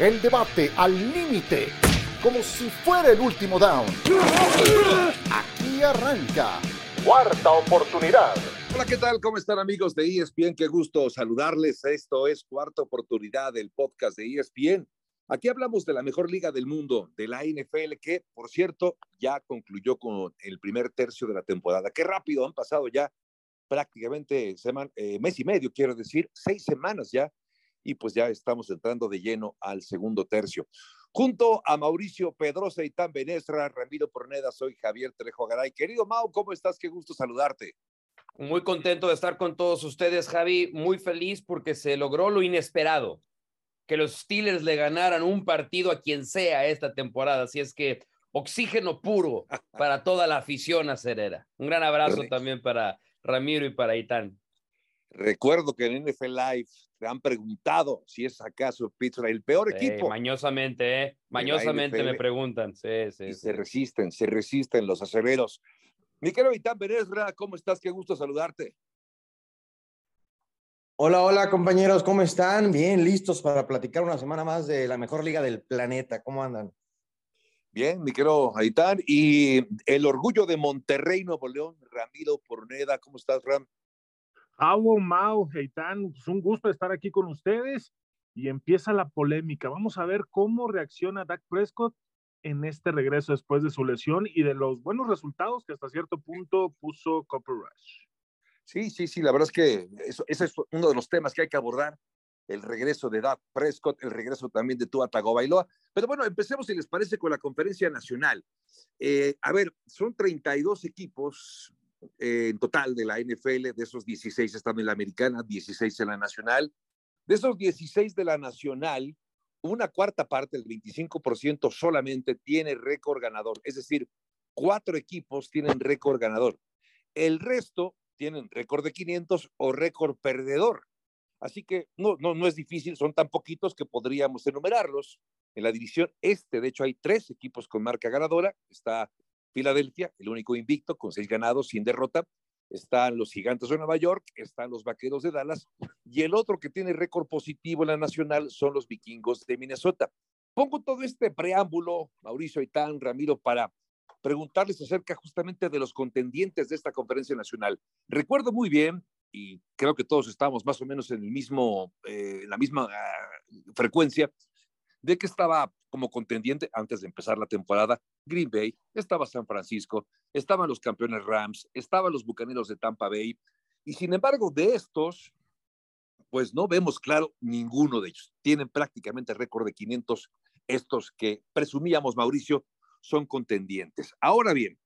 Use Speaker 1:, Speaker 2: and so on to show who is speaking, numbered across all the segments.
Speaker 1: El debate al límite, como si fuera el último down. Aquí arranca. Cuarta oportunidad.
Speaker 2: Hola, ¿qué tal? ¿Cómo están amigos de ESPN? Qué gusto saludarles. Esto es Cuarta Oportunidad, del podcast de ESPN. Aquí hablamos de la mejor liga del mundo, de la NFL, que, por cierto, ya concluyó con el primer tercio de la temporada. Qué rápido, han pasado ya prácticamente semana, eh, mes y medio, quiero decir, seis semanas ya y pues ya estamos entrando de lleno al segundo tercio. Junto a Mauricio Pedrosa y Tan Benesra, Ramiro Porneda, soy Javier Trejo Garay. Querido Mau, ¿cómo estás? Qué gusto saludarte.
Speaker 3: Muy contento de estar con todos ustedes, Javi. Muy feliz porque se logró lo inesperado, que los Steelers le ganaran un partido a quien sea esta temporada. Así es que oxígeno puro para toda la afición acerera. Un gran abrazo también para Ramiro y para Itán.
Speaker 2: Recuerdo que en NFL Live te han preguntado si es acaso Pittsburgh el peor equipo.
Speaker 3: Mañosamente, ¿eh? Mañosamente me preguntan. Sí, sí,
Speaker 2: Se resisten, se resisten los acereros. Mi querido Itán Benesra, ¿cómo estás? Qué gusto saludarte.
Speaker 4: Hola, hola compañeros, ¿cómo están? Bien, listos para platicar una semana más de la mejor liga del planeta. ¿Cómo andan?
Speaker 2: Bien, mi querido Aitán. Y el orgullo de Monterrey, Nuevo León, Ramiro Porneda. ¿Cómo estás, Ram?
Speaker 5: Avo, Mau, Heitán, pues un gusto estar aquí con ustedes y empieza la polémica. Vamos a ver cómo reacciona Dak Prescott en este regreso después de su lesión y de los buenos resultados que hasta cierto punto puso Copper Rush.
Speaker 2: Sí, sí, sí, la verdad es que eso, ese es uno de los temas que hay que abordar, el regreso de Dak Prescott, el regreso también de Tua Tagovailoa. Pero bueno, empecemos, si les parece, con la conferencia nacional. Eh, a ver, son 32 equipos, en total de la NFL, de esos 16 están en la americana, 16 en la nacional. De esos 16 de la nacional, una cuarta parte, el 25% solamente tiene récord ganador. Es decir, cuatro equipos tienen récord ganador. El resto tienen récord de 500 o récord perdedor. Así que no, no, no es difícil, son tan poquitos que podríamos enumerarlos. En la división este, de hecho, hay tres equipos con marca ganadora. Está Filadelfia, el único invicto, con seis ganados, sin derrota. Están los Gigantes de Nueva York, están los Vaqueros de Dallas, y el otro que tiene récord positivo en la nacional son los Vikingos de Minnesota. Pongo todo este preámbulo, Mauricio Aitán, Ramiro, para preguntarles acerca justamente de los contendientes de esta conferencia nacional. Recuerdo muy bien, y creo que todos estamos más o menos en el mismo, eh, la misma uh, frecuencia, de que estaba como contendiente antes de empezar la temporada Green Bay, estaba San Francisco, estaban los campeones Rams, estaban los Bucaneros de Tampa Bay, y sin embargo de estos, pues no vemos claro ninguno de ellos. Tienen prácticamente récord de 500 estos que presumíamos, Mauricio, son contendientes. Ahora bien,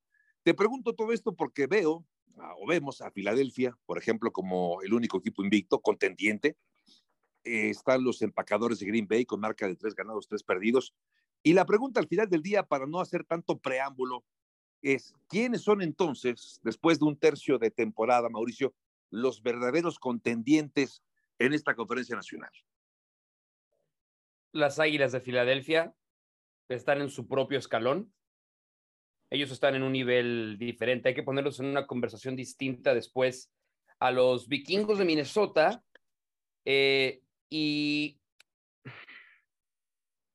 Speaker 2: te pregunto todo esto porque veo ah, o vemos a Filadelfia, por ejemplo, como el único equipo invicto, contendiente, eh, están los empacadores de Green Bay con marca de tres ganados, tres perdidos. Y la pregunta al final del día, para no hacer tanto preámbulo, es, ¿quiénes son entonces, después de un tercio de temporada, Mauricio, los verdaderos contendientes en esta conferencia nacional?
Speaker 3: Las Águilas de Filadelfia están en su propio escalón. Ellos están en un nivel diferente. Hay que ponerlos en una conversación distinta después a los vikingos de Minnesota. Eh, y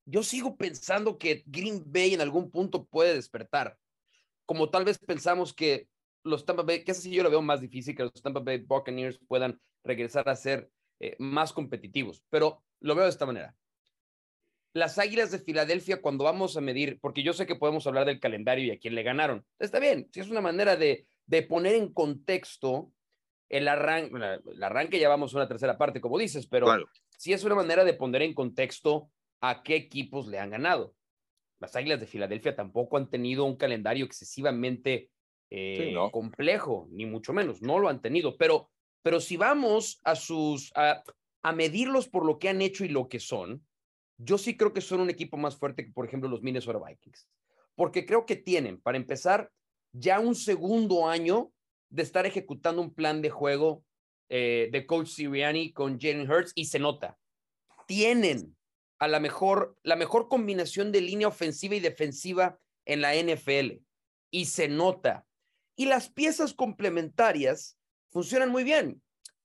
Speaker 3: yo sigo pensando que Green Bay en algún punto puede despertar, como tal vez pensamos que los Tampa Bay, que así yo lo veo más difícil, que los Tampa Bay Buccaneers puedan regresar a ser eh, más competitivos, pero lo veo de esta manera. Las Águilas de Filadelfia, cuando vamos a medir, porque yo sé que podemos hablar del calendario y a quién le ganaron, está bien, si es una manera de, de poner en contexto el arranque, el arranque ya vamos a una tercera parte, como dices, pero sí es una manera de poner en contexto a qué equipos le han ganado. Las Águilas de Filadelfia tampoco han tenido un calendario excesivamente eh, complejo, ni mucho menos, no lo han tenido, pero, pero si vamos a sus, a, a medirlos por lo que han hecho y lo que son, yo sí creo que son un equipo más fuerte que, por ejemplo, los Minnesota Vikings, porque creo que tienen, para empezar, ya un segundo año de estar ejecutando un plan de juego eh, de coach Sirianni con Jalen Hurts y se nota. Tienen a la mejor, la mejor combinación de línea ofensiva y defensiva en la NFL y se nota. Y las piezas complementarias funcionan muy bien.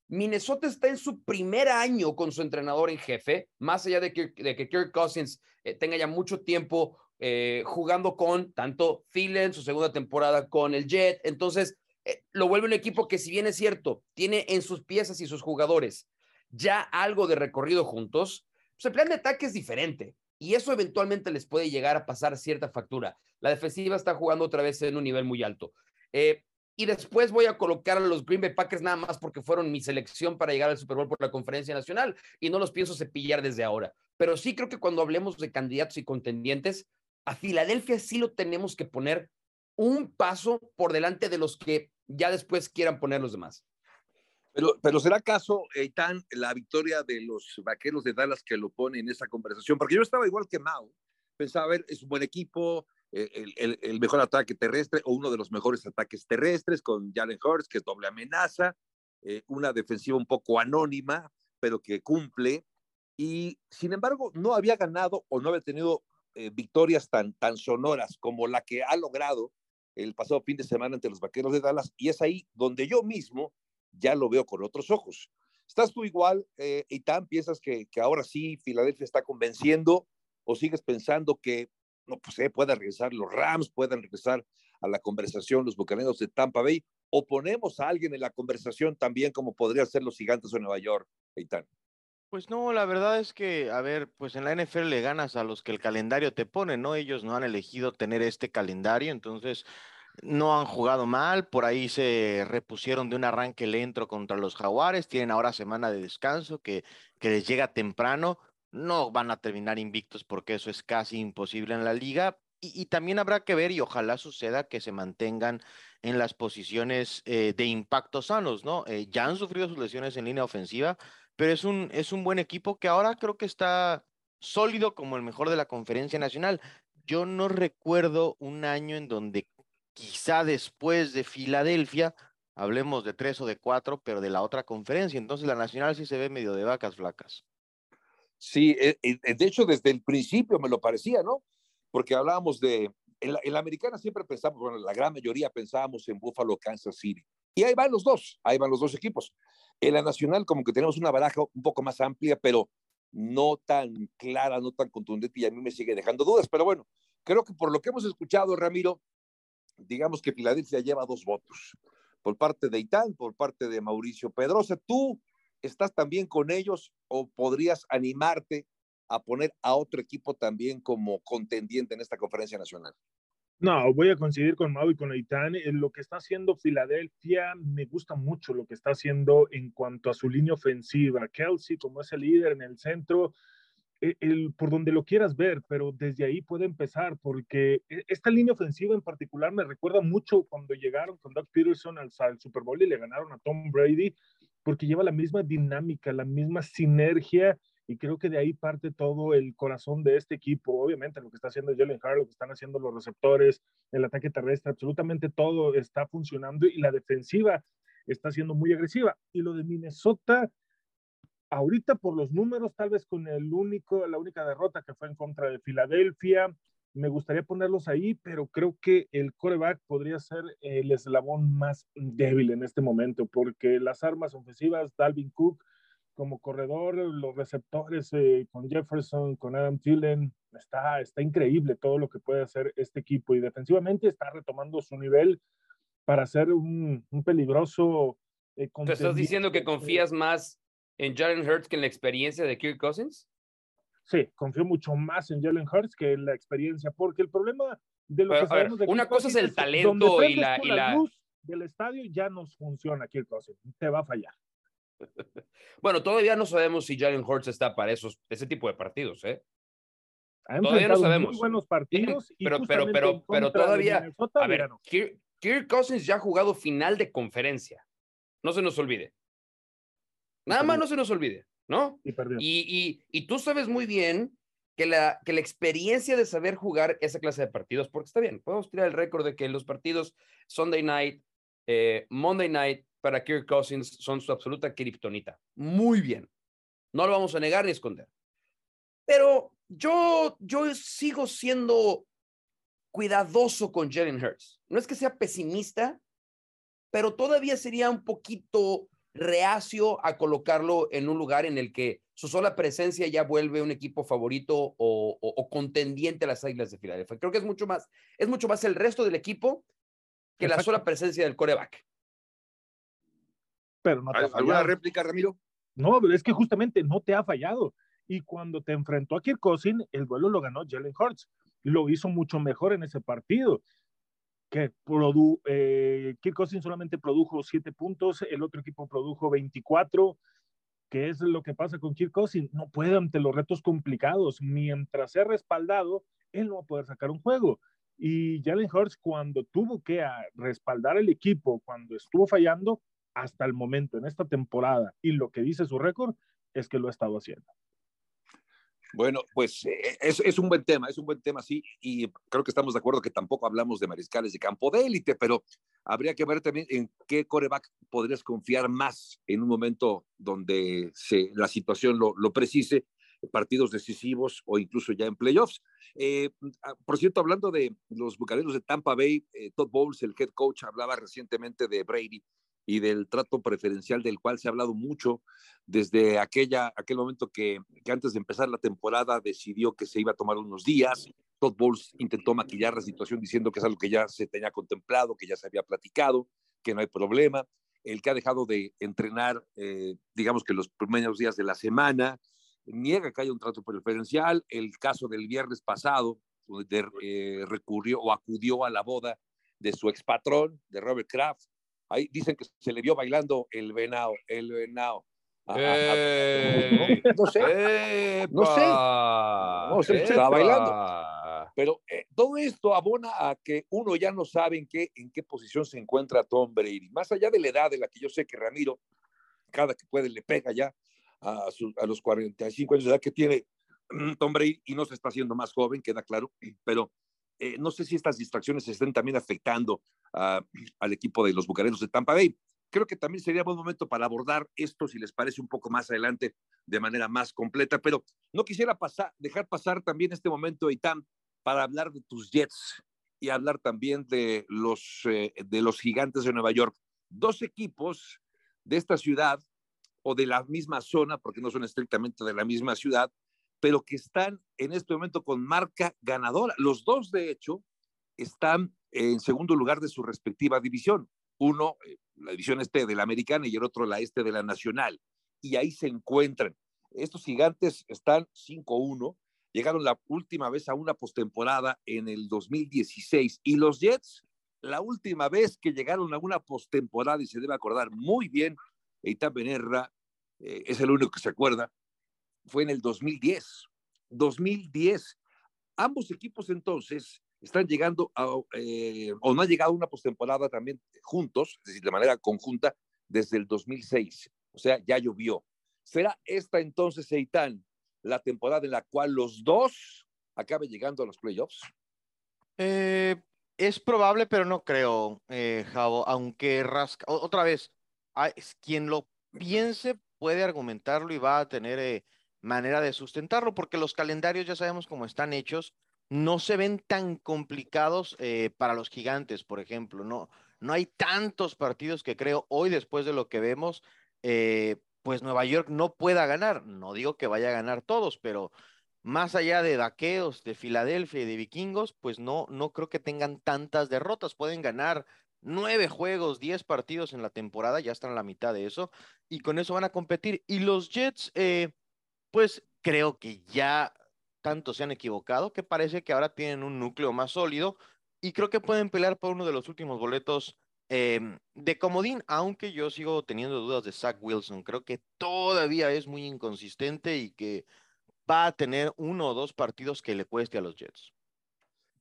Speaker 3: Minnesota está en su primer año con su entrenador en jefe, más allá de que, de que Kirk Cousins eh, tenga ya mucho tiempo eh, jugando con tanto Thielen, su segunda temporada con el Jet. Entonces, lo vuelve un equipo que, si bien es cierto, tiene en sus piezas y sus jugadores ya algo de recorrido juntos, pues el plan de ataque es diferente y eso eventualmente les puede llegar a pasar cierta factura. La defensiva está jugando otra vez en un nivel muy alto. Eh, y después voy a colocar a los Green Bay Packers nada más porque fueron mi selección para llegar al Super Bowl por la conferencia nacional y no los pienso cepillar desde ahora. Pero sí creo que cuando hablemos de candidatos y contendientes, a Filadelfia sí lo tenemos que poner un paso por delante de los que ya después quieran poner los demás.
Speaker 2: Pero, ¿será acaso, Eitan, la victoria de los vaqueros de Dallas que lo pone en esa conversación? Porque yo estaba igual que Mao. Pensaba, a ver, es un buen equipo, eh, el, el, mejor ataque terrestre o uno de los mejores ataques terrestres con Jalen Hurts, que es doble amenaza, eh, una defensiva un poco anónima, pero que cumple. Y sin embargo, no había ganado o no había tenido eh, victorias tan, tan sonoras como la que ha logrado el pasado fin de semana ante los Vaqueros de Dallas, y es ahí donde yo mismo ya lo veo con otros ojos. ¿Estás tú igual, eh, Itán? ¿Piensas que, que, ahora sí Filadelfia está convenciendo o sigues pensando que no pues, eh, puedan regresar los Rams, puedan regresar a la conversación los Bucaneros de Tampa Bay? ¿O ponemos a alguien en la conversación también como podría ser los Gigantes de Nueva York, Itán?
Speaker 6: Pues no, la verdad es que, a ver, pues en la NFL le ganas a los que el calendario te pone, ¿no? Ellos no han elegido tener este calendario, entonces no han jugado mal, por ahí se repusieron de un arranque lento contra los Jaguares, tienen ahora semana de descanso que, que les llega temprano, no van a terminar invictos porque eso es casi imposible en la liga, y, también habrá que ver y ojalá suceda que se mantengan en las posiciones eh, de impacto sanos, ¿no? Eh, ya han sufrido sus lesiones en línea ofensiva, pero es un, es un buen equipo que ahora creo que está sólido como el mejor de la conferencia nacional. Yo no recuerdo un año en donde quizá después de Filadelfia, hablemos de tres o de cuatro, pero de la otra conferencia. Entonces la nacional sí se ve medio de vacas flacas.
Speaker 2: Sí, eh, eh, de hecho desde el principio me lo parecía, ¿no? Porque hablábamos de, en la, americana siempre pensamos, bueno, la gran mayoría pensábamos en Buffalo, Kansas City. Y ahí van los dos, ahí van los dos equipos. En la nacional como que tenemos una baraja un poco más amplia, pero no tan clara, no tan contundente y a mí me sigue dejando dudas. Pero bueno, creo que por lo que hemos escuchado, Ramiro, digamos que Filadelfia lleva dos votos, por parte de Itán, por parte de Mauricio Pedrosa. ¿Tú estás también con ellos o podrías animarte a poner a otro equipo también como contendiente en esta conferencia nacional?
Speaker 5: No, voy a coincidir con Mau y con Eitan. En lo que está haciendo Filadelfia, me gusta mucho lo que está haciendo en cuanto a su línea ofensiva. Kelsey, como es el líder en el centro, e, el, por donde lo quieras ver, pero desde ahí puede empezar, porque e, esta línea ofensiva en particular me recuerda mucho cuando llegaron con Doug Peterson al Super Bowl y le ganaron a Tom Brady, porque lleva la misma dinámica, la misma sinergia y creo que de ahí parte todo el corazón de este equipo. Obviamente lo que está haciendo Jalen Hart, lo que están haciendo los receptores, el ataque terrestre, absolutamente todo está funcionando y la defensiva está siendo muy agresiva. Y lo de Minnesota, ahorita por los números, tal vez con el único, la única derrota que fue en contra de Filadelfia, me gustaría ponerlos ahí, pero creo que el coreback podría ser el eslabón más débil en este momento, porque las armas ofensivas, Dalvin Cook, como corredor, los receptores eh, con Jefferson, con Adam Thielen, está, está increíble todo lo que puede hacer este equipo y defensivamente está retomando su nivel para ser un, un peligroso.
Speaker 3: Eh, ¿Te estás diciendo que confías más en Jalen Hurts que en la experiencia de Kirk Cousins?
Speaker 5: Sí, confío mucho más en Jalen Hurts que en la experiencia, porque el problema de lo que sabemos
Speaker 3: de Una cosa es el talento y la, y la... luz
Speaker 5: del estadio ya nos funciona Kirk Cousins, te va a fallar.
Speaker 3: Bueno, todavía no sabemos si Jalen Hurts está para esos, ese tipo de partidos, ¿eh? todavía no sabemos.
Speaker 5: Muy buenos partidos.
Speaker 3: pero, pero, pero, pero todavía. A ver, Kirk, Cousins ya ha jugado final de conferencia. No se nos olvide. Nada más no se nos olvide, ¿no?
Speaker 5: Y,
Speaker 3: y, y, tú sabes muy bien que la, que la experiencia de saber jugar esa clase de partidos, porque está bien, podemos tirar el récord de que los partidos Sunday night, eh, Monday night, para Kirk Cousins son su absoluta kriptonita. Muy bien. No lo vamos a negar ni esconder. Pero yo, yo sigo siendo cuidadoso con Jalen Hurts. No es que sea pesimista, pero todavía sería un poquito reacio a colocarlo en un lugar en el que su sola presencia ya vuelve un equipo favorito o, contendiente a las Águilas de Filadelfia. Creo que es mucho más, es mucho más el resto del equipo que la sola presencia del coreback.
Speaker 5: Pero no te
Speaker 2: ¿Alguna réplica, Ramiro?
Speaker 5: No, es que justamente no te ha fallado. Y cuando te enfrentó a Kirk Cousins, el duelo lo ganó Jalen Hurts. Lo hizo mucho mejor en ese partido que produ eh, Kirk Cousins solamente produjo siete puntos, el otro equipo produjo 24. ¿Qué es lo que pasa con Kirk Cousins? No puede ante los retos complicados. Mientras sea respaldado, él no va a poder sacar un juego. Y Jalen Hurts, cuando tuvo que respaldar el equipo, cuando estuvo fallando, hasta el momento en esta temporada, y lo que dice su récord, es que lo ha estado haciendo.
Speaker 2: Bueno, pues eh, es, un buen tema, es un buen tema, sí, y creo que estamos de acuerdo que tampoco hablamos de mariscales de campo de élite, pero habría que ver también en qué coreback podrías confiar más en un momento donde la situación lo, precise, partidos decisivos o incluso ya en playoffs. Eh, ah, por cierto, hablando de los bucaneros de Tampa Bay, eh, Todd Bowles, el head coach, hablaba recientemente de Brady y del trato preferencial del cual se ha hablado mucho desde aquella, aquel momento que, antes de empezar la temporada decidió que se iba a tomar unos días. Todd Bowles intentó maquillar la situación diciendo que es algo que ya se tenía contemplado, que ya se había platicado, que no hay problema. El que ha dejado de entrenar, eh, digamos que los primeros días de la semana, niega que haya un trato preferencial. El caso del viernes pasado, donde eh, recurrió o acudió a la boda de su expatrón, de Robert Kraft, Ahí dicen que se le vio bailando el venado, el venado. No, sé. No sé. No sé, estaba bailando. Pero eh, todo esto abona a que uno ya no sabe en qué, en qué posición se encuentra Tom Brady. Más allá de la edad de la que yo sé que Ramiro, cada que puede, le pega ya a, a los 45 años de edad que tiene mm, Tom Brady y no se está haciendo más joven, queda claro. Pero eh, no sé si estas distracciones estén también afectando al equipo de los Bucaneros de Tampa Bay. Creo que también sería buen momento para abordar esto, si les parece un poco más adelante, de manera más completa, pero no quisiera pasar, dejar pasar también este momento, Itam, para hablar de tus Jets y hablar también de los, eh, de los gigantes de Nueva York. Dos equipos de esta ciudad o de la misma zona, porque no son estrictamente de la misma ciudad, pero que están en este momento con marca ganadora. Los dos, de hecho, están en segundo lugar de su respectiva división. Uno, eh, la división este de la americana y el otro la este de la nacional. Y ahí se encuentran. Estos gigantes están 5-1, llegaron la última vez a una postemporada en el 2016 y los Jets, la última vez que llegaron a una postemporada, y se debe acordar muy bien, Eitan Benerra eh, es el único que se acuerda, fue en el 2010. 2010. Ambos equipos entonces están llegando a, eh, o no han llegado una postemporada también juntos, es decir, de manera conjunta, desde el 2006. O sea, ya llovió. ¿Será esta entonces, Eitan, la temporada en la cual los dos acaben llegando a los playoffs?
Speaker 6: Eh, es probable, pero no creo, eh, Javo, aunque rasca. otra vez, quien lo piense puede argumentarlo y va a tener eh, manera de sustentarlo, porque los calendarios ya sabemos cómo están hechos, no se ven tan complicados eh, para los gigantes, por ejemplo, no, no hay tantos partidos que creo hoy, después de lo que vemos, eh, pues Nueva York no pueda ganar. No digo que vaya a ganar todos, pero más allá de Daqueos, de Filadelfia y de Vikingos, pues no, no creo que tengan tantas derrotas. Pueden ganar nueve juegos, diez partidos en la temporada, ya están a la mitad de eso, y con eso van a competir. Y los Jets, eh, pues creo que ya tanto se han equivocado que parece que ahora tienen un núcleo más sólido y creo que pueden pelear por uno de los últimos boletos em, de comodín, aunque yo sigo teniendo dudas de Zach Wilson. Creo que todavía es muy inconsistente y que va a tener uno o dos partidos que le cueste a los Jets.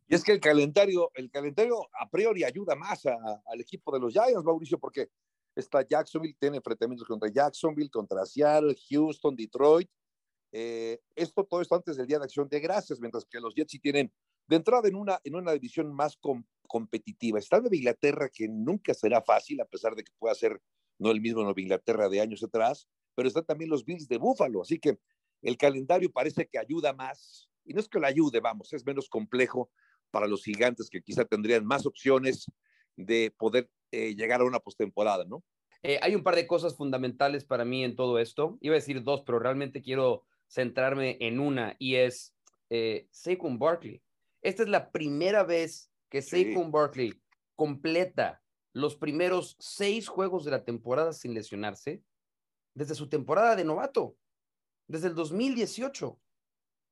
Speaker 2: Y es que el calendario, el calendario a priori ayuda más al equipo de los Giants, Mauricio, porque está Jacksonville, tiene enfrentamientos contra Jacksonville, contra Seattle, Houston, Detroit, eh, esto, todo esto antes del Día de Acción de Gracias, mientras que los Jets sí tienen de entrada en una, en una división más competitiva. Está Nueva Inglaterra, que nunca será fácil, a pesar de que pueda ser no el mismo Nueva Inglaterra de años atrás, pero están también los Bills de Buffalo, así que el calendario parece que ayuda más, y no es que lo ayude, vamos, es menos complejo para los gigantes que quizá tendrían más opciones de poder eh, llegar a una postemporada, ¿no?
Speaker 3: Eh, hay un par de cosas fundamentales para mí en todo esto. Iba a decir dos, pero realmente quiero centrarme en una y es eh, Saquon Barkley. Esta es la primera vez que Saquon Barkley completa los primeros seis juegos de la temporada sin lesionarse desde su temporada de novato, desde el 2018.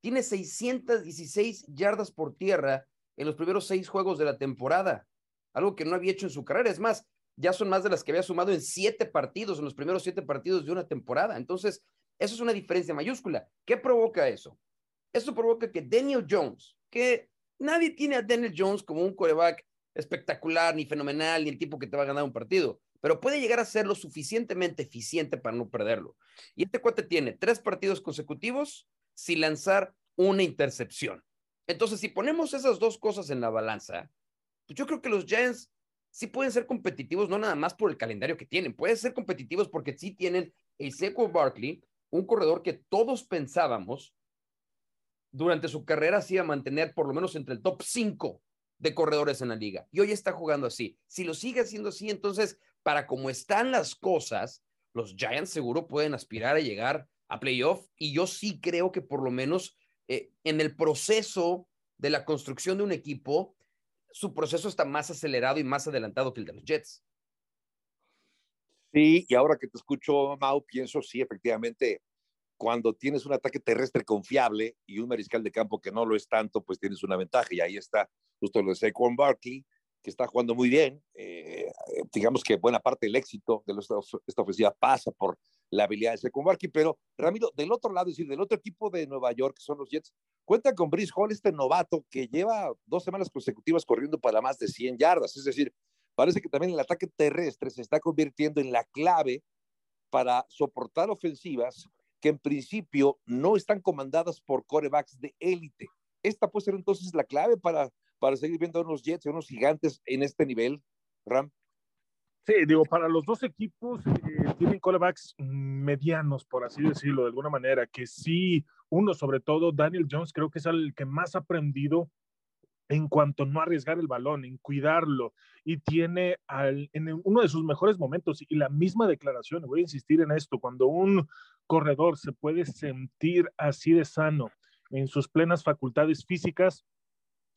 Speaker 3: Tiene 616 yardas por tierra en los primeros seis juegos de la temporada, algo que no había hecho en su carrera. Es más, ya son más de las que había sumado en siete partidos, en los primeros siete partidos de una temporada. Entonces, eso es una diferencia mayúscula. ¿Qué provoca eso? Eso provoca que Daniel Jones, que nadie tiene a Daniel Jones como un coreback espectacular, ni fenomenal, ni el tipo que te va a ganar un partido, pero puede llegar a ser lo suficientemente eficiente para no perderlo. Y este cuate tiene tres partidos consecutivos sin lanzar una intercepción. Entonces, si ponemos esas dos cosas en la balanza, pues yo creo que los Giants sí pueden ser competitivos, no nada más por el calendario que tienen, pueden ser competitivos porque sí tienen el Seco Barkley, un corredor que todos pensábamos durante su carrera sí iba a mantener por lo menos entre el top 5 de corredores en la liga. Y hoy está jugando así. Si lo sigue haciendo así, entonces, para cómo están las cosas, los Giants seguro pueden aspirar a llegar a playoff. Y yo sí creo que por lo menos eh, en el proceso de la construcción de un equipo, su proceso está más acelerado y más adelantado que el de los Jets.
Speaker 2: Sí, y ahora que te escucho, Mau, pienso, sí, efectivamente, cuando tienes un ataque terrestre confiable y un mariscal de campo que no lo es tanto, pues tienes una ventaja. Y ahí está justo lo de Saquon Barkley, que está jugando muy bien. Eh, digamos que buena parte del éxito de esta ofensiva pasa por la habilidad de Saquon Barkley, pero Ramiro, del otro lado, es decir, del otro equipo de Nueva York, que son los Jets, cuenta con Brice Hall, este novato que lleva dos semanas consecutivas corriendo para más de 100 yardas. Es decir, parece que también el ataque terrestre se está convirtiendo en la clave para soportar ofensivas que en principio no están comandadas por corebacks de élite. Esta puede ser entonces la clave para, para seguir viendo a unos Jets, a unos gigantes en este nivel, Ram.
Speaker 5: Sí, digo, para los dos equipos eh, tienen corebacks medianos, por así decirlo, de alguna manera, que sí, uno sobre todo, Daniel Jones, creo que es el que más ha aprendido en cuanto no arriesgar el balón, en cuidarlo, y tiene al, en uno de sus mejores momentos, y la misma declaración, voy a insistir en esto, cuando un corredor se puede sentir así de sano en sus plenas facultades físicas,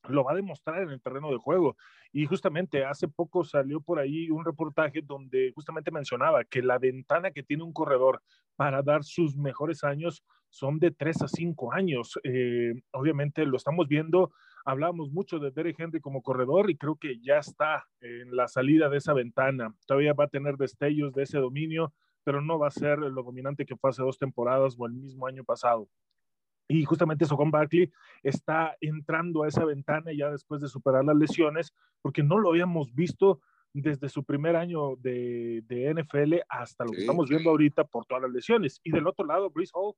Speaker 5: lo va a demostrar en el terreno de juego. Y justamente hace poco salió por ahí un reportaje donde justamente mencionaba que la ventana que tiene un corredor para dar sus mejores años son de 3 a 5 años. Eh, obviamente lo estamos viendo Hablábamos mucho de Derek Henry como corredor y creo que ya está en la salida de esa ventana. Todavía va a tener destellos de ese dominio, pero no va a ser lo dominante que fue hace dos temporadas o el mismo año pasado. Y justamente Socon Barkley está entrando a esa ventana ya después de superar las lesiones, porque no lo habíamos visto desde su primer año de, de NFL hasta lo que estamos viendo ahorita por todas las lesiones. Y del otro lado, Brice Hall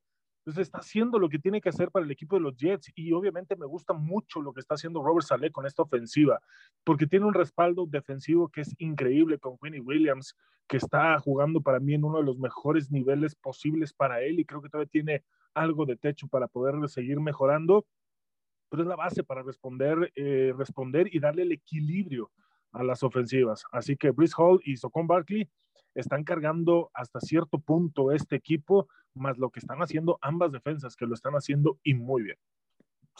Speaker 5: entonces está haciendo lo que tiene que hacer para el equipo de los Jets y obviamente me gusta mucho lo que está haciendo Robert Saleh con esta ofensiva, porque tiene un respaldo defensivo que es increíble con Quinny Williams, que está jugando para mí en uno de los mejores niveles posibles para él y creo que todavía tiene algo de techo para poder seguir mejorando, pero es la base para responder, eh, responder y darle el equilibrio a las ofensivas. Así que Brice Hall y Socon Barkley están cargando hasta cierto punto este equipo, más lo que están haciendo ambas defensas, que lo están haciendo y muy bien.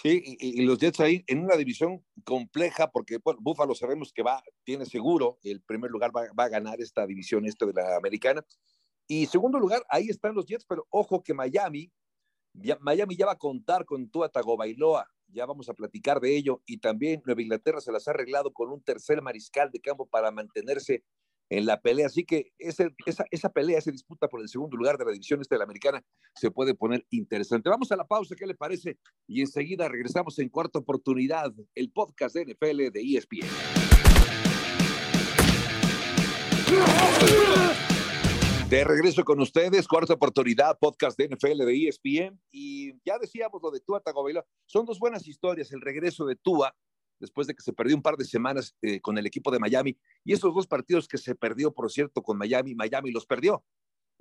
Speaker 2: Sí, y, los Jets ahí en una división compleja, porque bueno, Buffalo sabemos que va, tiene seguro, el primer lugar va, a ganar esta división este de la americana. Y segundo lugar, ahí están los Jets, pero ojo que Miami, Miami ya va a contar con Tua Tagovailoa, ya vamos a platicar de ello, y también Nueva Inglaterra se las ha arreglado con un tercer mariscal de campo para mantenerse en la pelea. Así que esa, esa pelea, esa disputa por el segundo lugar de la división este de la americana se puede poner interesante. Vamos a la pausa, ¿qué le parece? Y enseguida regresamos en cuarta oportunidad, el podcast de NFL de ESPN. De regreso con ustedes, cuarta oportunidad, podcast de NFL de ESPN. Y ya decíamos lo de Tua Tagovailoa. Son dos buenas historias, el regreso de Tua después de que se perdió un par de semanas eh, con el equipo de Miami. Y esos dos partidos que se perdió, por cierto, con Miami, Miami los perdió.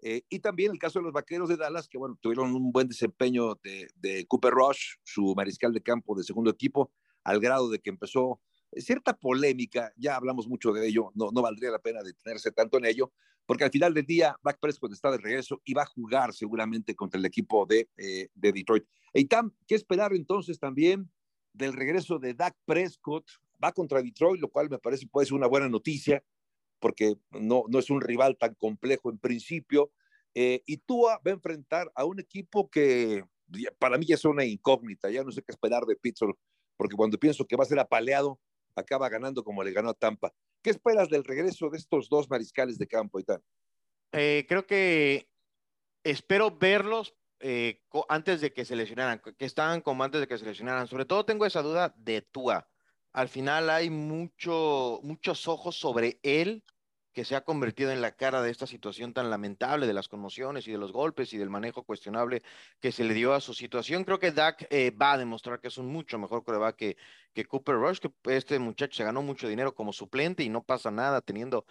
Speaker 2: Eh, y también el caso de los vaqueros de Dallas, que bueno, tuvieron un buen desempeño de, Cooper Rush, su mariscal de campo de segundo equipo, al grado de que empezó cierta polémica, ya hablamos mucho de ello, no, no valdría la pena detenerse tanto en ello, porque al final del día Dak Prescott está de regreso y va a jugar seguramente contra el equipo de, eh, de Detroit. Eitan, ¿qué esperar entonces también del regreso de Dak Prescott? Va contra Detroit, lo cual me parece puede ser una buena noticia, porque no, no es un rival tan complejo en principio. Eh, y Tua va a enfrentar a un equipo que para mí ya es una incógnita, ya no sé qué esperar de Pittsburgh, porque cuando pienso que va a ser apaleado, acaba ganando como le ganó a Tampa. ¿Qué esperas del regreso de estos dos mariscales de campo y tal?
Speaker 6: Eh, creo que espero verlos eh, antes de que se lesionaran, que estaban como antes de que se lesionaran. Sobre todo tengo esa duda de Tua. Al final hay mucho, muchos ojos sobre él que se ha convertido en la cara de esta situación tan lamentable de las conmociones y de los golpes y del manejo cuestionable que se le dio a su situación. Creo que Dak eh, va a demostrar que es un mucho mejor coreback que, que Cooper Rush, que este muchacho se ganó mucho dinero como suplente y no pasa nada teniendo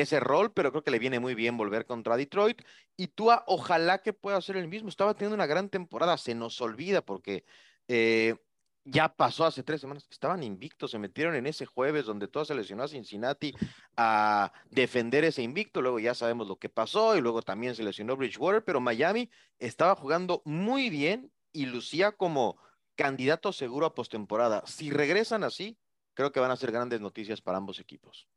Speaker 6: ese rol, pero creo que le viene muy bien volver contra Detroit. Y Tua, ojalá que pueda ser el mismo. Estaba teniendo una gran temporada, se nos olvida porque eh, ya pasó hace tres semanas, estaban invictos, se metieron en ese jueves donde todo se lesionó a Cincinnati a defender ese invicto, luego ya sabemos lo que pasó y luego también se lesionó Bridgewater, pero Miami estaba jugando muy bien y lucía como candidato seguro a postemporada. Si regresan así, creo que van a ser grandes noticias para ambos equipos.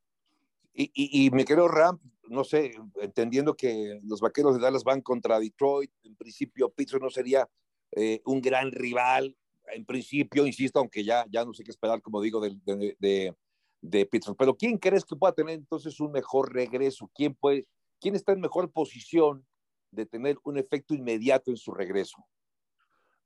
Speaker 2: Y, y, me quedo Ram, no sé, entendiendo que los vaqueros de Dallas van contra Detroit, en principio Pittsburgh no sería eh, un gran rival, en principio, insisto, aunque ya, ya no sé qué esperar, como digo, de, de, de, Pittsburgh. Pero ¿quién crees que pueda tener entonces un mejor regreso? ¿Quién, puede, ¿Quién está en mejor posición de tener un efecto inmediato en su regreso?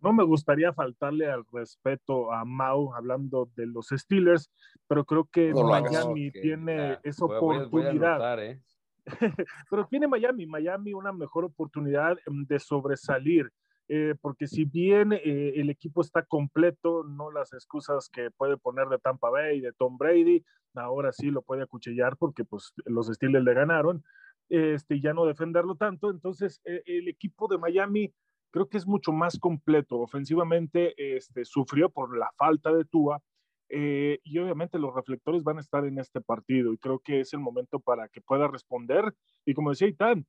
Speaker 5: No me gustaría faltarle al respeto a Mau hablando de los Steelers, pero creo que Miami tiene esa oportunidad. ¿eh? pero tiene Miami, Miami una mejor oportunidad de sobresalir eh, porque si bien eh, el equipo está completo, no las excusas que puede poner de Tampa Bay, de Tom Brady, ahora sí lo puede acuchillar porque pues los Steelers le ganaron, este, ya no defenderlo tanto, entonces eh, el equipo de Miami creo que es mucho más completo, ofensivamente este, sufrió por la falta de Tua, y obviamente los reflectores van a estar en este partido y creo que es el momento para que pueda responder. Y como decía Itán,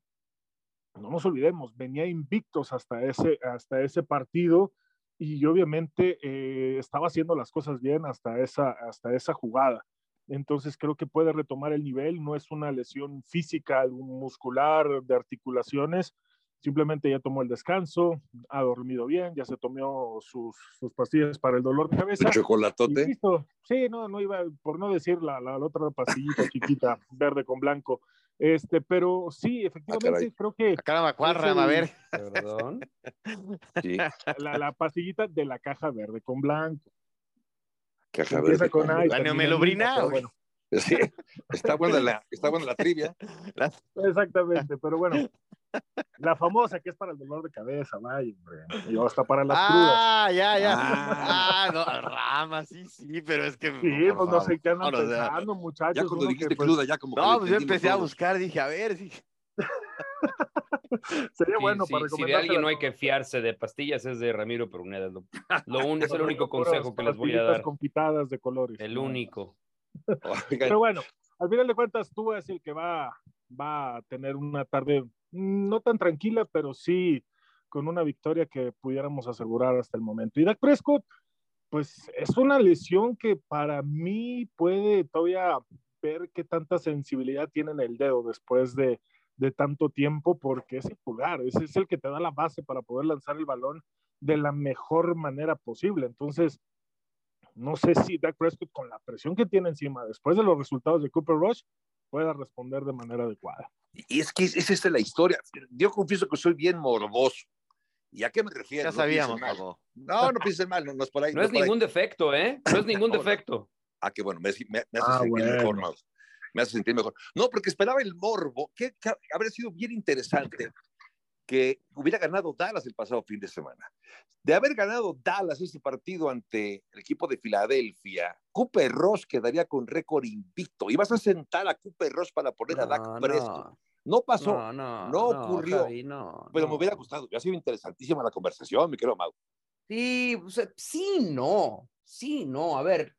Speaker 5: no nos olvidemos, venía invictos hasta ese, hasta ese partido y obviamente eh, estaba haciendo las cosas bien hasta esa, hasta esa jugada. Entonces creo que puede retomar el nivel, no es una lesión física, muscular, de articulaciones, simplemente ya tomó el descanso, ha dormido bien, ya se tomó sus, sus pastillas para el dolor de cabeza.
Speaker 2: ¿El chocolatote?
Speaker 5: Sí, no, no iba, por no decir la, la, otra pastillita chiquita, verde con blanco. Este, pero sí, ah, efectivamente, creo que.
Speaker 6: Acá a ver.
Speaker 3: Perdón.
Speaker 5: Sí. La, la, pastillita de la caja verde con blanco.
Speaker 2: Caja verde.
Speaker 6: Con, la neomelobrina.
Speaker 2: Bueno. Sí, está buena la, está buena la trivia.
Speaker 5: Exactamente, pero bueno, la famosa que es para el dolor de cabeza, vaya, hombre. Y hasta para las
Speaker 6: ah, ya, ya. Ah, no, rama, sí, sí, pero es que.
Speaker 5: Sí, pues no sé qué andan pensando, muchachos.
Speaker 2: Ya cuando dijiste
Speaker 5: pues
Speaker 2: cruda, ya como.
Speaker 6: No, pues yo empecé a buscar, dije, a ver, sí.
Speaker 5: Sería bueno para
Speaker 3: Si de alguien no hay que fiarse de pastillas, es de Ramiro Pruneda. Lo, lo un, es el único consejo que les voy a dar.
Speaker 5: con pitadas de colores.
Speaker 3: El único.
Speaker 5: Pero bueno, al final de cuentas, tú es el que va, va a tener una tarde Mm, no tan tranquila, pero sí con una victoria que pudiéramos asegurar hasta el momento. Y Dak Prescott, pues es una lesión que para mí puede todavía ver qué tanta sensibilidad tiene en el dedo después de, de tanto tiempo, porque es el pulgar, ese es el que te da la base para poder lanzar el balón de la mejor manera posible. Entonces, no sé si Dak Prescott, con la presión que tiene encima después de los resultados de Cooper Rush, pueda responder de manera adecuada.
Speaker 2: Y es que es, esta la historia. Yo confieso que soy bien morboso. ¿Y a qué me refiero?
Speaker 6: Ya sabíamos,
Speaker 2: no No, no piensen mal, no, es por ahí.
Speaker 3: No, es, ningún defecto, ¿eh? No es ningún defecto.
Speaker 2: Ah, qué bueno, me, hace ah, sentir mejor, no. Me hace sentir mejor. No, porque esperaba el morbo, que habría sido bien interesante que hubiera ganado Dallas el pasado fin de semana. De haber ganado Dallas ese partido ante el equipo de Filadelfia, Cooper Ross quedaría con récord invicto. Y vas a sentar a Cooper Ross para poner a Dak Prescott. No. pasó, no, ocurrió. pero me hubiera gustado, ha sido interesantísima la conversación, mi querido Mau.
Speaker 3: Sí, sí, no, sí, no. A ver,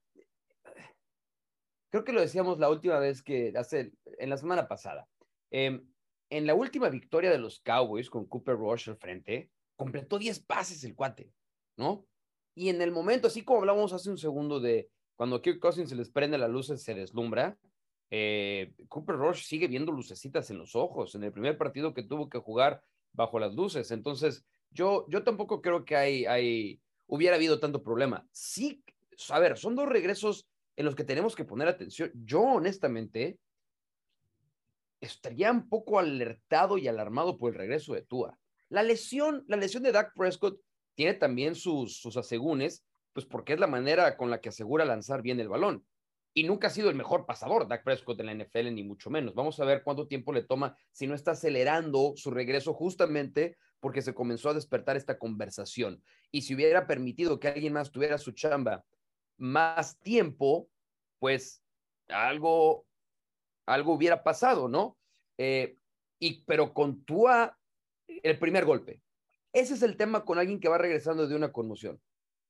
Speaker 3: creo que lo decíamos la última vez que hace, en la semana pasada. Em, en la última victoria de los Cowboys con Cooper Rush al frente, completó 10 pases el cuate, ¿no? Y en el momento, así como hablábamos hace un segundo de cuando Kirk Cousins se les prende la luz, se deslumbra, eh, Cooper Rush sigue viendo lucecitas en los ojos en el primer partido que tuvo que jugar bajo las luces. Entonces, yo, yo tampoco creo que hay, hay, hubiera habido tanto problema. Sí, a ver, son dos regresos en los que tenemos que poner atención. Yo, honestamente, estaría un poco alertado y alarmado por el regreso de Tua. La lesión, la lesión de Dak Prescott tiene también sus, sus asegúnes, pues porque es la manera con la que asegura lanzar bien el balón. Y nunca ha sido el mejor pasador Dak Prescott en la NFL, ni mucho menos. Vamos a ver cuánto tiempo le toma si no está acelerando su regreso justamente porque se comenzó a despertar esta conversación. Y si hubiera permitido que alguien más tuviera su chamba más tiempo, pues algo, algo hubiera pasado, ¿no? Eh, y, pero con el primer golpe. Ese es el tema con alguien que va regresando de una conmoción.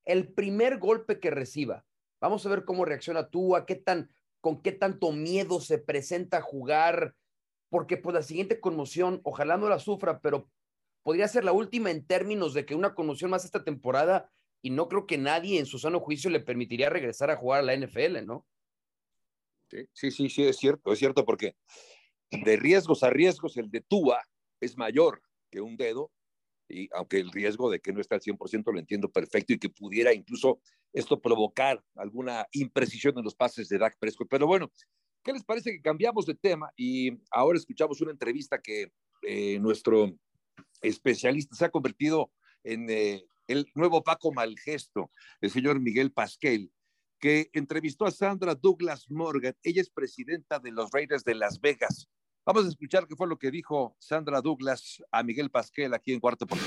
Speaker 3: El primer golpe que reciba. Vamos a ver cómo reacciona Tua, qué tan, con qué tanto miedo se presenta a jugar, porque pues la siguiente conmoción, ojalá no la sufra, pero podría ser la última en términos de que una conmoción más esta temporada y no creo que nadie en su sano juicio le permitiría regresar a jugar a la NFL, ¿no?
Speaker 2: Sí, sí, sí, es cierto, es cierto, porque de riesgos a riesgos el de Tua es mayor que un dedo, y aunque el riesgo de que no esté al 100% lo entiendo perfecto y que pudiera incluso esto provocar alguna imprecisión en los pases de Dak Prescott. Pero bueno, ¿qué les parece que cambiamos de tema y ahora escuchamos una entrevista que eh, nuestro especialista se ha convertido en eh, el nuevo Paco Malgesto, el señor Miguel Pasquel, que entrevistó a Sandra Douglas Morgan. Ella es presidenta de los Raiders de Las Vegas. Vamos a escuchar qué fue lo que dijo Sandra Douglas a Miguel Pasquel aquí en Cuarto por.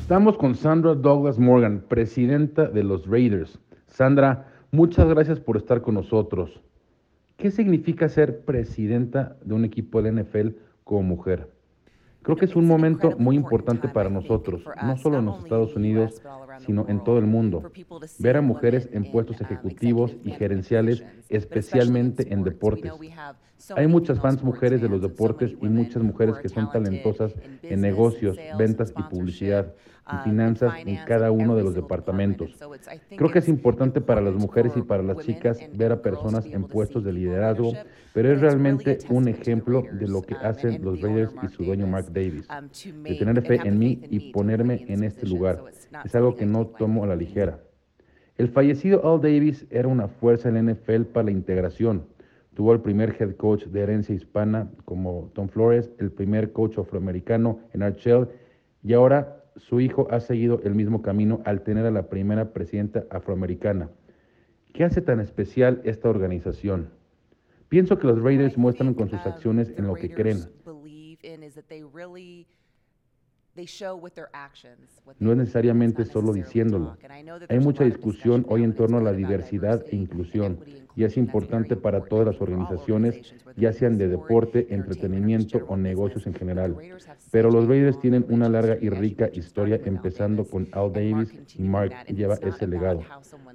Speaker 7: Estamos con Sandra Douglas Morgan, presidenta de los Raiders. Sandra, muchas gracias por estar con nosotros. ¿Qué significa ser presidenta de un equipo de NFL como mujer? Creo que es un momento muy importante para nosotros, no solo en los Estados Unidos, sino en todo el mundo. Ver a mujeres en puestos ejecutivos y gerenciales, especialmente en deportes. Hay muchas fans mujeres de los deportes y muchas mujeres que son talentosas en negocios, ventas y publicidad y finanzas en cada uno de los departamentos. Creo que es importante para las mujeres y para las chicas ver a personas en puestos de liderazgo, pero es realmente un ejemplo de lo que hacen los Raiders y su dueño Mark Davis, de tener fe en mí y ponerme en este lugar. Es algo que no tomo a la ligera. El fallecido Al Davis era una fuerza en la NFL para la integración. Tuvo el primer head coach de herencia hispana como Tom Flores, el primer coach afroamericano en Archel y ahora su hijo ha seguido el mismo camino al tener a la primera presidenta afroamericana. ¿Qué hace tan especial esta organización? Pienso que los Raiders muestran con sus acciones en lo que creen. No es necesariamente solo diciéndolo. Hay mucha discusión hoy en torno a la diversidad e inclusión y es importante para todas las organizaciones, ya sean de deporte, entretenimiento o negocios en general. Pero los Raiders tienen una larga y rica historia, empezando con Al Davis y Mark lleva ese legado.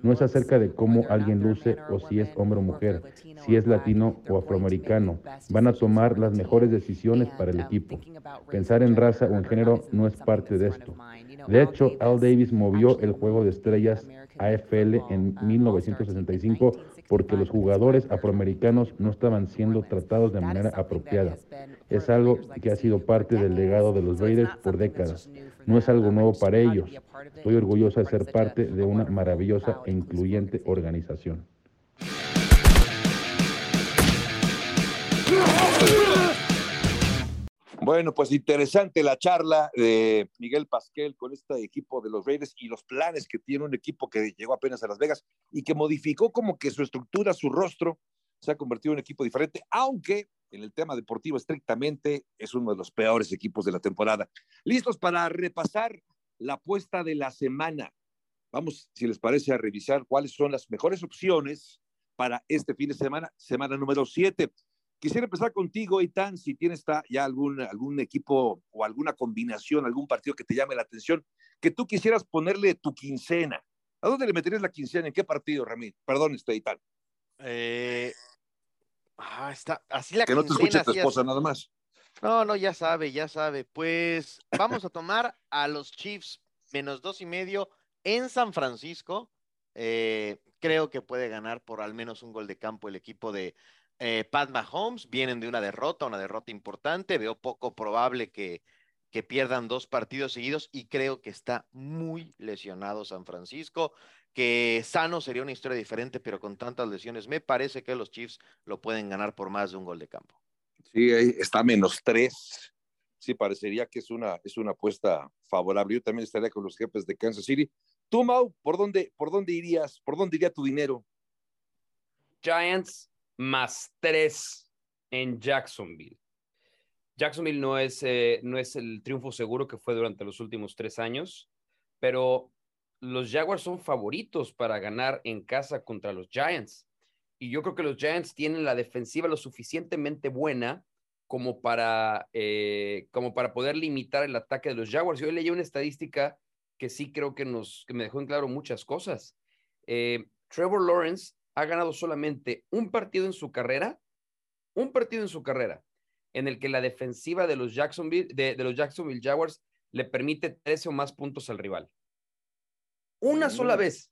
Speaker 7: No es acerca de cómo alguien luce o si es hombre o mujer, si es latino o afroamericano. Van a tomar las mejores decisiones para el equipo. Pensar en raza o en género no es parte de esto. De hecho, Al Davis movió el juego de estrellas AFL en 1965 porque los jugadores afroamericanos no estaban siendo tratados de manera apropiada. Es algo que ha sido parte del legado de los Raiders por décadas. No es algo nuevo para ellos. Estoy orgullosa de ser parte de una maravillosa e incluyente organización.
Speaker 2: Bueno, pues interesante la charla de Miguel Pasquel con este equipo de los Raiders y los planes que tiene un equipo que llegó apenas a Las Vegas y que modificó como que su estructura, su rostro, se ha convertido en un equipo diferente, aunque en el tema deportivo estrictamente es uno de los peores equipos de la temporada. Listos para repasar la apuesta de la semana. Vamos, si les parece, a revisar cuáles son las mejores opciones para este fin de semana, semana número 7. Quisiera empezar contigo, Itán, si tienes ya algún, algún equipo o alguna combinación, algún partido que te llame la atención, que tú quisieras ponerle tu quincena. ¿A dónde le meterías la quincena? ¿En qué partido, Ramírez? Perdón, este.
Speaker 6: Eh, ah, está, así la
Speaker 2: Que no te escuche tu
Speaker 6: así
Speaker 2: esposa nada más.
Speaker 6: No, no, ya sabe, ya sabe. Pues vamos a tomar a los Chiefs menos dos y medio en San Francisco. Eh, creo que puede ganar por al menos un gol de campo el equipo de eh, Pat Mahomes. Vienen de una derrota, una derrota importante. Veo poco probable que, que pierdan dos partidos seguidos y creo que está muy lesionado San Francisco. Que sano sería una historia diferente, pero con tantas lesiones, me parece que los Chiefs lo pueden ganar por más de un gol de campo.
Speaker 2: Sí, está menos tres. Sí, parecería que es una, es una apuesta favorable. Yo también estaría con los jefes de Kansas City. Tú, Mau, ¿por dónde, por dónde irías? ¿Por dónde iría tu dinero?
Speaker 3: Giants más tres en Jacksonville. Jacksonville no es, eh, no es el triunfo seguro que fue durante los últimos tres años, pero los Jaguars son favoritos para ganar en casa contra los Giants. Y yo creo que los Giants tienen la defensiva lo suficientemente buena como para, eh, como para poder limitar el ataque de los Jaguars. Yo leí una estadística que sí creo que, nos, que me dejó en claro muchas cosas. Eh, Trevor Lawrence ha ganado solamente un partido en su carrera, un partido en su carrera, en el que la defensiva de los Jacksonville, de, de los Jacksonville Jaguars le permite 13 o más puntos al rival. Una sola vez.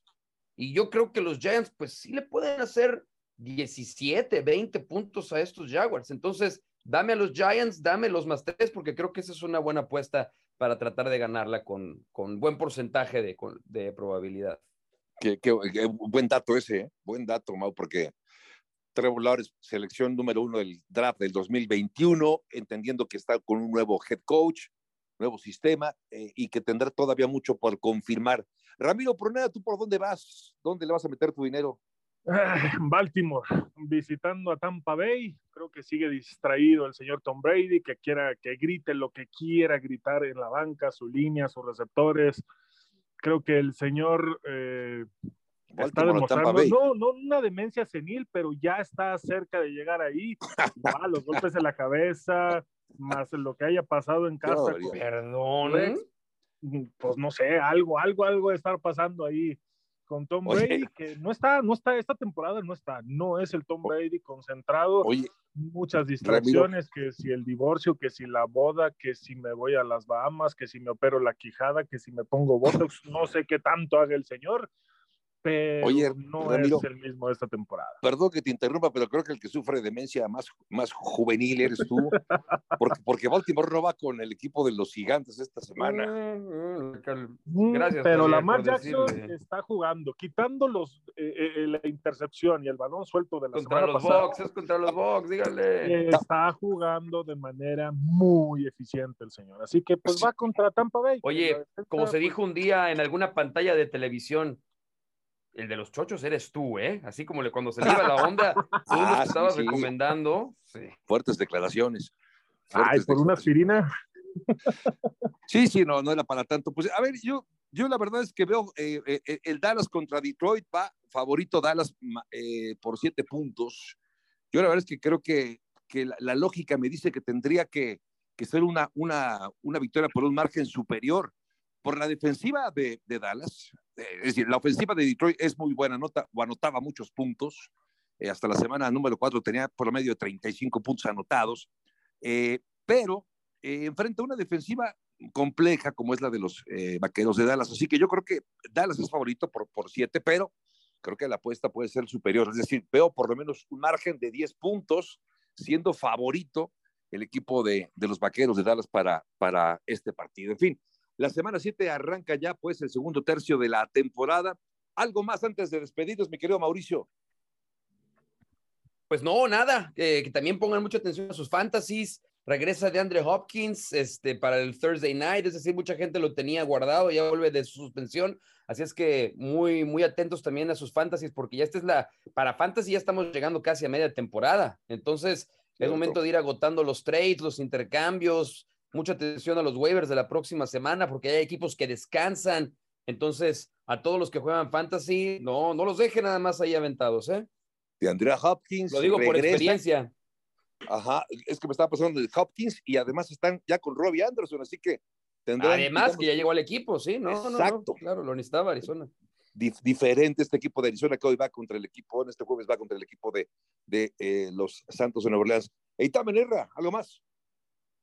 Speaker 3: Y yo creo que los Giants, pues sí le pueden hacer 17, 20 puntos a estos Jaguars. Entonces, dame a los Giants, dame los más tres, porque creo que esa es una buena apuesta para tratar de ganarla con, con buen porcentaje de, con- de probabilidad.
Speaker 2: Qué, qué- qué buen dato ese, ¿eh? buen dato, Mau, porque Trevor Lawrence, selección número uno del draft del 2021, entendiendo que está con un nuevo head coach, nuevo sistema eh, y que tendrá todavía mucho por confirmar. Ramiro Proneda, ¿tú por dónde vas? ¿Dónde le vas a meter tu dinero?
Speaker 5: Ah, Baltimore, visitando a Tampa Bay. Creo que sigue distraído el señor Tom Brady, que quiera que grite lo que quiera gritar en la banca, su línea, sus receptores. Creo que el señor eh, está demostrando, no, no una demencia senil, pero ya está cerca de llegar ahí. Los golpes en la cabeza, más lo que haya pasado en casa. con-
Speaker 3: Perdón.
Speaker 5: Rex, pues no sé, algo, algo, algo de estar pasando ahí con Tom
Speaker 2: Oye.
Speaker 5: Brady, que no está, no está, esta temporada no está, no es el Tom Brady concentrado,
Speaker 2: Oye,
Speaker 5: muchas distracciones, que si el divorcio, que si la boda, que si me voy a las Bahamas, que si me opero la quijada, que si me pongo Botox, no sé qué tanto haga el señor, pero
Speaker 2: Oye,
Speaker 5: no
Speaker 2: Ramiro.
Speaker 5: es el mismo de esta temporada.
Speaker 2: perdón que te interrumpa, pero creo que el que sufre demencia más, más juvenil eres tú, porque, porque Baltimore no va con el equipo de los gigantes esta semana.
Speaker 3: Mm,
Speaker 5: Mm,
Speaker 3: Gracias,
Speaker 5: Pero Lamar Jackson
Speaker 3: decirle.
Speaker 5: está jugando, quitando los, eh, eh, la intercepción y el balón suelto de la
Speaker 3: Contra
Speaker 5: semana
Speaker 3: los
Speaker 5: pasada.
Speaker 3: Bucks, es contra los Bucks, dígale.
Speaker 5: está jugando de manera muy eficiente el señor. Así que pues
Speaker 2: Sí.
Speaker 5: va contra Tampa Bay.
Speaker 3: Oye, Como se dijo un día en alguna pantalla de televisión, el de los chochos eres tú, ¿eh? Así como le, cuando se le iba la onda, tú
Speaker 2: Ah, sí,
Speaker 3: estabas
Speaker 2: sí.
Speaker 3: recomendando. Sí.
Speaker 2: Fuertes declaraciones.
Speaker 5: Ay,
Speaker 2: fuertes
Speaker 5: por una aspirina.
Speaker 2: Sí, sí, no, no era para tanto. Pues a ver, yo, yo la verdad es que veo eh, eh, el Dallas contra Detroit, va favorito Dallas eh, por siete puntos. Yo la verdad es que creo que, que la, la lógica me dice que tendría que, que ser una, una, una victoria por un margen superior. Por la defensiva de, de Dallas, eh, es decir, la ofensiva de Detroit es muy buena, anota, o anotaba muchos puntos. Eh, hasta la semana número 4 tenía por lo medio de 35 puntos anotados. Eh, pero eh, enfrenta una defensiva compleja como es la de los eh, vaqueros de Dallas. Así que yo creo que Dallas es favorito por, por siete, pero creo que la apuesta puede ser superior. Es decir, veo por lo menos un margen de 10 puntos siendo favorito el equipo de, de los vaqueros de Dallas para, para este partido. En fin, la semana 7 arranca ya pues el segundo tercio de la temporada. Algo más antes de despedirnos, mi querido Mauricio.
Speaker 3: Pues no, nada, eh, que también pongan mucha atención a sus fantasies. Regresa de Andre Hopkins este, para el Thursday night, es decir, mucha gente lo tenía guardado, ya vuelve de su suspensión. Así es que muy, muy atentos también a sus fantasies, porque ya esta es la, para fantasy ya estamos llegando casi a media temporada. Entonces, es momento de ir agotando los trades, los intercambios, mucha atención a los waivers de la próxima semana, porque hay equipos que descansan. Entonces, a todos los que juegan fantasy, no, no los dejen nada más ahí aventados, ¿eh?
Speaker 2: De Andrea Hopkins.
Speaker 3: Lo digo por experiencia.
Speaker 2: Ajá, es que me estaba pasando de Hopkins y además están ya con Robbie Anderson, así que tendrán.
Speaker 3: Además,
Speaker 2: digamos,
Speaker 3: que ya llegó al equipo, sí, no, no, no,
Speaker 2: Exacto.
Speaker 3: claro, lo necesitaba Arizona.
Speaker 2: diferente este equipo de Arizona que hoy va contra el equipo, en este jueves va contra el equipo de, de eh, los Santos de Nueva Orleans. Eita Menerra, ¿algo más?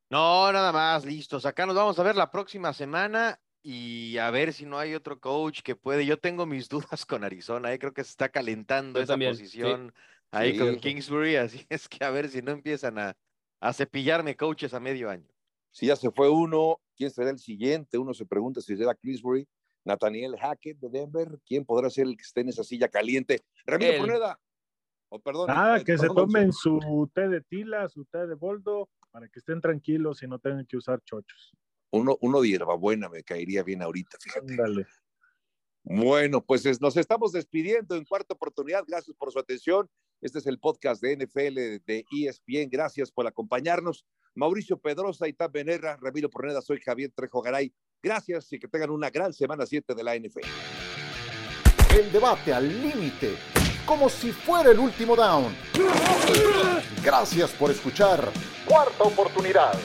Speaker 6: No, nada más, listos. Acá nos vamos a ver la próxima semana y a ver si no hay otro coach que puede. Yo tengo mis dudas con Arizona, eh, creo que se está calentando esa posición ahí con Kingsbury, así es que a ver si no empiezan a, a cepillarme coaches a medio año.
Speaker 2: Si ya se fue uno, ¿quién será el siguiente? Uno se pregunta si será Kingsbury, Nathaniel Hackett de Denver, ¿quién podrá ser el que esté en esa silla caliente? Ramiro Poneda. Oh, perdón,
Speaker 5: Nada, que se tomen su té de tila, su té de boldo, para que estén tranquilos y no tengan que usar chochos.
Speaker 2: Uno, uno de hierbabuena me caería bien ahorita, fíjate. Bueno, pues nos estamos despidiendo en cuarta oportunidad. Gracias por su atención. Este es el podcast de NFL de ESPN. Gracias por acompañarnos. Mauricio Pedrosa, Itán Benerra, Ramiro Porneda, soy Javier Trejo Garay. Gracias y que tengan una gran semana 7 de la NFL.
Speaker 1: El debate al límite, como si fuera el último down. Gracias por escuchar. Cuarta oportunidad.